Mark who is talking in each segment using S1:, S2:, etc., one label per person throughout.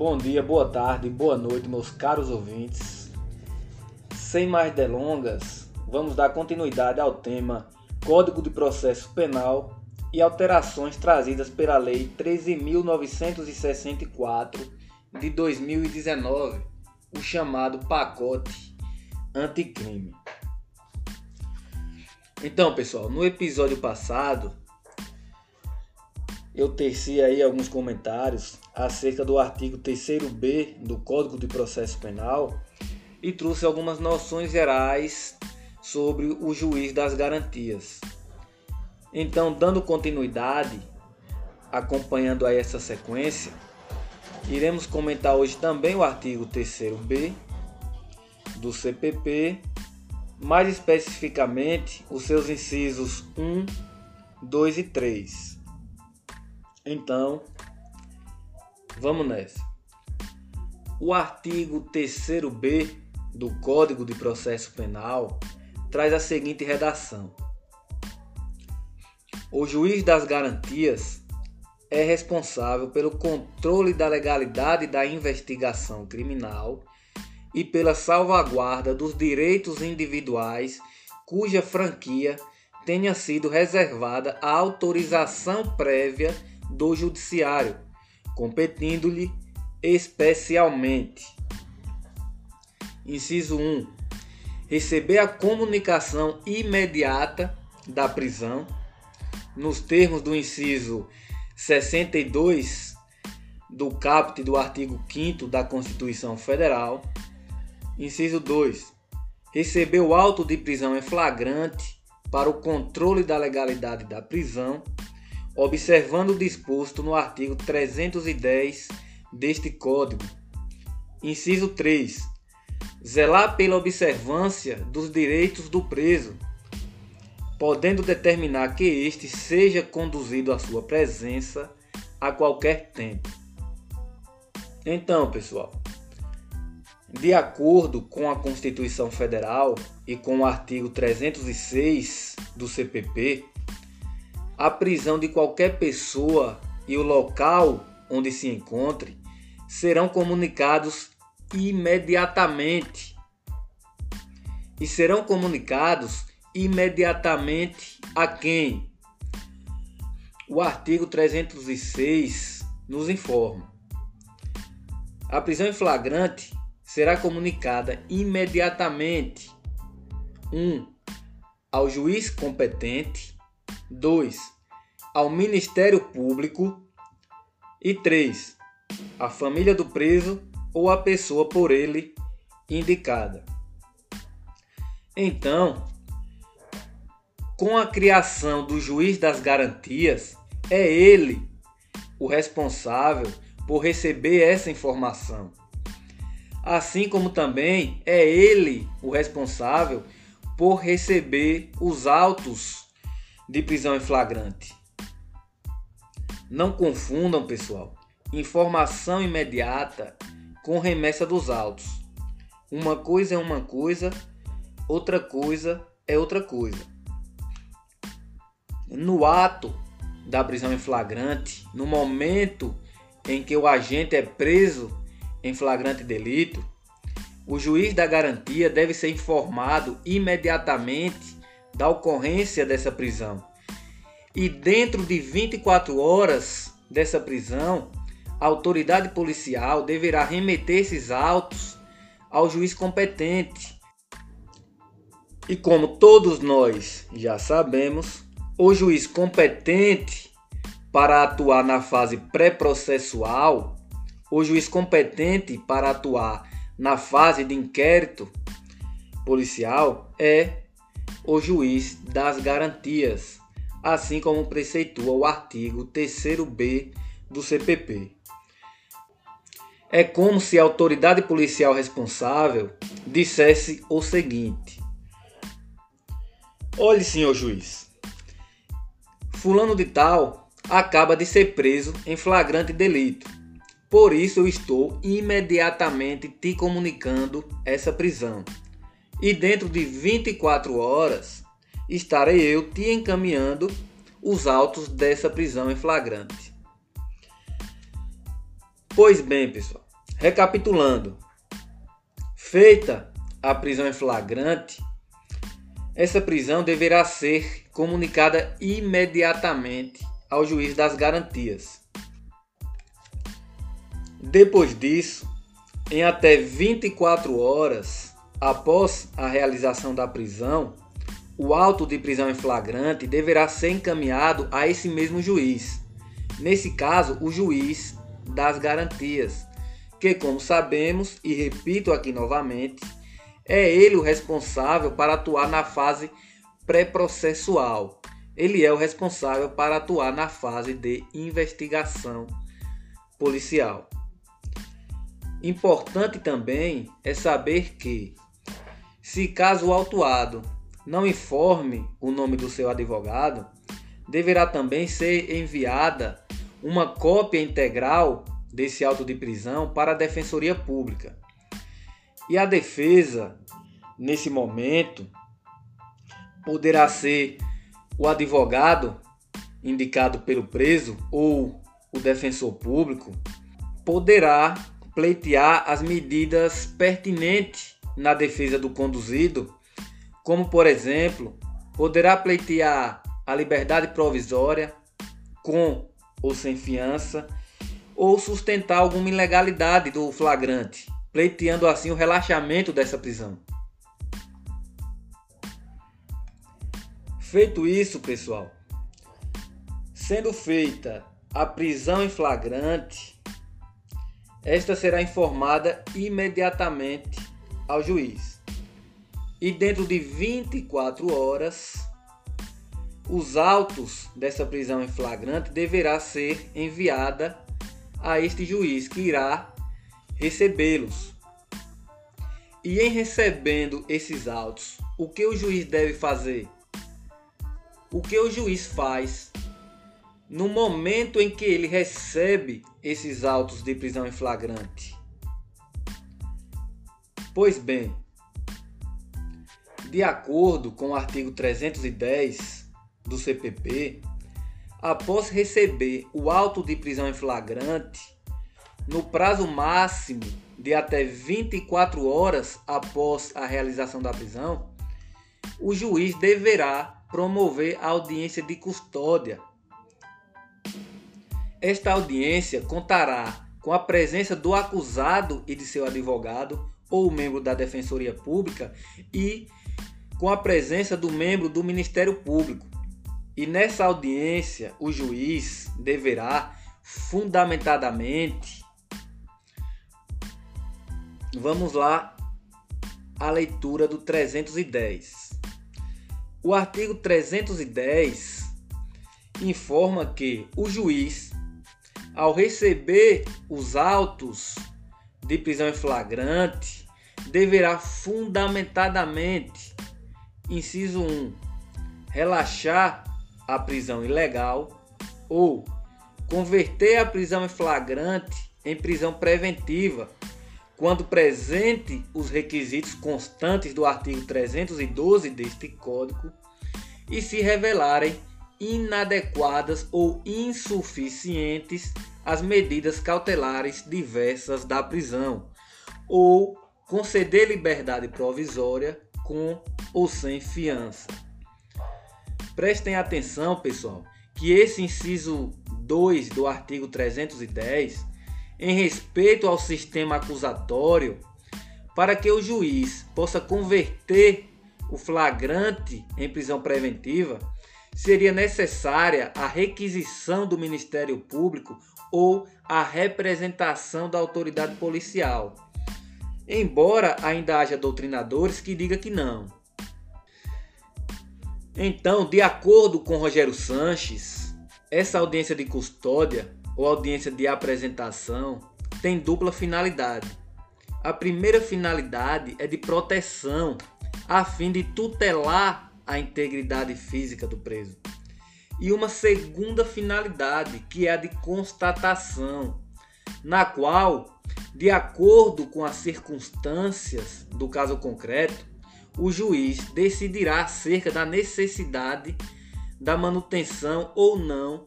S1: Bom dia, boa tarde, boa noite, meus caros ouvintes. Sem mais delongas, vamos dar continuidade ao tema Código de Processo Penal e alterações trazidas pela Lei 13.964 de 2019, o chamado pacote anticrime. Então, pessoal, no episódio passado eu teci aí alguns comentários acerca do artigo 3b do Código de Processo Penal e trouxe algumas noções gerais sobre o juiz das garantias. Então, dando continuidade, acompanhando aí essa sequência, iremos comentar hoje também o artigo 3b do CPP, mais especificamente os seus incisos 1, 2 e 3. Então, vamos nessa. O artigo 3b do Código de Processo Penal traz a seguinte redação: O juiz das garantias é responsável pelo controle da legalidade da investigação criminal e pela salvaguarda dos direitos individuais cuja franquia tenha sido reservada a autorização prévia do Judiciário, competindo-lhe especialmente. Inciso 1. Receber a comunicação imediata da prisão, nos termos do inciso 62 do caput do artigo 5 da Constituição Federal. Inciso 2. Receber o auto de prisão em flagrante para o controle da legalidade da prisão observando o disposto no artigo 310 deste Código. Inciso 3. Zelar pela observância dos direitos do preso, podendo determinar que este seja conduzido à sua presença a qualquer tempo. Então, pessoal, de acordo com a Constituição Federal e com o artigo 306 do CPP, a prisão de qualquer pessoa e o local onde se encontre serão comunicados imediatamente. E serão comunicados imediatamente a quem? O artigo 306 nos informa. A prisão em flagrante será comunicada imediatamente 1. Um, ao juiz competente 2. Ao Ministério Público. E 3. A família do preso ou a pessoa por ele indicada. Então, com a criação do juiz das garantias, é ele o responsável por receber essa informação. Assim como também é ele o responsável por receber os autos de prisão em flagrante. Não confundam, pessoal, informação imediata com remessa dos autos. Uma coisa é uma coisa, outra coisa é outra coisa. No ato da prisão em flagrante, no momento em que o agente é preso em flagrante delito, o juiz da garantia deve ser informado imediatamente da ocorrência dessa prisão. E dentro de 24 horas dessa prisão, a autoridade policial deverá remeter esses autos ao juiz competente. E como todos nós já sabemos, o juiz competente para atuar na fase pré-processual, o juiz competente para atuar na fase de inquérito policial é o juiz das garantias, assim como preceitua o artigo 3b do CPP. É como se a autoridade policial responsável dissesse o seguinte: Olhe, senhor juiz, Fulano de Tal acaba de ser preso em flagrante delito. Por isso eu estou imediatamente te comunicando essa prisão e dentro de 24 horas estarei eu te encaminhando os autos dessa prisão em flagrante. Pois bem, pessoal, Recapitulando, feita a prisão em flagrante, essa prisão deverá ser comunicada imediatamente ao juiz das garantias. Depois disso, em até 24 horas após a realização da prisão, o auto de prisão em flagrante deverá ser encaminhado a esse mesmo juiz. Nesse caso, o juiz das garantias, que, como sabemos, e repito aqui novamente, é ele o responsável para atuar na fase pré-processual. Ele é o responsável para atuar na fase de investigação policial. Importante também é saber que, se caso o autuado não informe o nome do seu advogado, deverá também ser enviada uma cópia integral desse auto de prisão para a Defensoria Pública. E a defesa, nesse momento, poderá ser o advogado indicado pelo preso ou o defensor público, poderá pleitear as medidas pertinentes na defesa do conduzido, como por exemplo, poderá pleitear a liberdade provisória com ou sem fiança, ou sustentar alguma ilegalidade do flagrante, pleiteando assim o relaxamento dessa prisão. Feito isso, pessoal, sendo feita a prisão em flagrante, esta será informada imediatamente ao juiz. E dentro de 24 horas, os autos dessa prisão em flagrante deverá ser enviada a este juiz que irá recebê-los. E em recebendo esses autos, o que o juiz deve fazer? O que o juiz faz no momento em que ele recebe esses autos de prisão em flagrante? Pois bem, de acordo com o artigo 310 do CPP, após receber o auto de prisão em flagrante, no prazo máximo de até 24 horas após a realização da prisão, o juiz deverá promover a audiência de custódia. Esta audiência contará com a presença do acusado e de seu advogado ou membro da Defensoria Pública e com a presença do membro do Ministério Público. E nessa audiência, o juiz deverá fundamentadamente Vamos lá a leitura do 310. O artigo 310 informa que o juiz, ao receber os autos de prisão em flagrante, deverá fundamentadamente, inciso 1, relaxar a prisão ilegal ou converter a prisão em flagrante em prisão preventiva quando presente os requisitos constantes do artigo 312 deste Código e se revelarem inadequadas ou insuficientes as medidas cautelares diversas da prisão, ou conceder liberdade provisória com ou sem fiança. Prestem atenção, pessoal, que esse inciso 2 do artigo 310 em respeito ao sistema acusatório, para que o juiz possa converter o flagrante em prisão preventiva, seria necessária a requisição do Ministério Público ou a representação da autoridade policial. Embora ainda haja doutrinadores que digam que não. Então, de acordo com Rogério Sanches, essa audiência de custódia ou audiência de apresentação tem dupla finalidade. A primeira finalidade é de proteção, a fim de tutelar a integridade física do preso. E uma segunda finalidade, que é a de constatação, na qual, de acordo com as circunstâncias do caso concreto, o juiz decidirá acerca da necessidade da manutenção ou não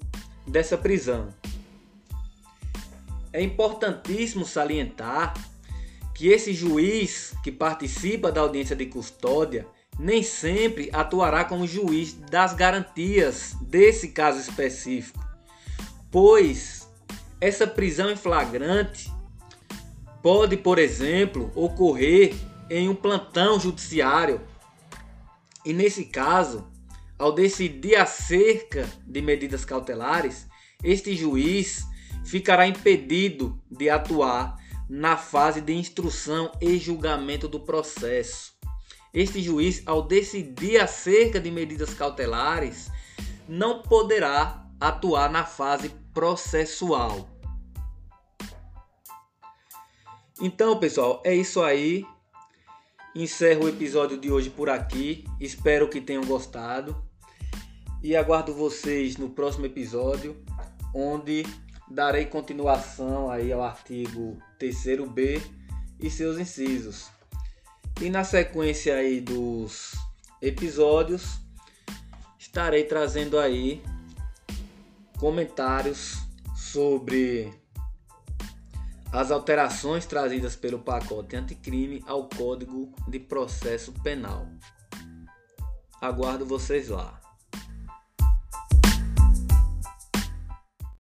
S1: dessa prisão. é importantíssimo salientar que esse juiz que participa da audiência de custódia nem sempre atuará como juiz das garantias desse caso específico, pois essa prisão em flagrante pode, por exemplo, ocorrer em um plantão judiciário. E nesse caso, ao decidir acerca de medidas cautelares, este juiz ficará impedido de atuar na fase de instrução e julgamento do processo. Este juiz, ao decidir acerca de medidas cautelares, não poderá atuar na fase processual. Então, pessoal, é isso aí. Encerro o episódio de hoje por aqui. Espero que tenham gostado. E aguardo vocês no próximo episódio, onde darei continuação aí ao artigo 3b e seus incisos. E na sequência aí dos episódios, estarei trazendo aí comentários sobre as alterações trazidas pelo pacote anticrime ao Código de Processo Penal. Aguardo vocês lá.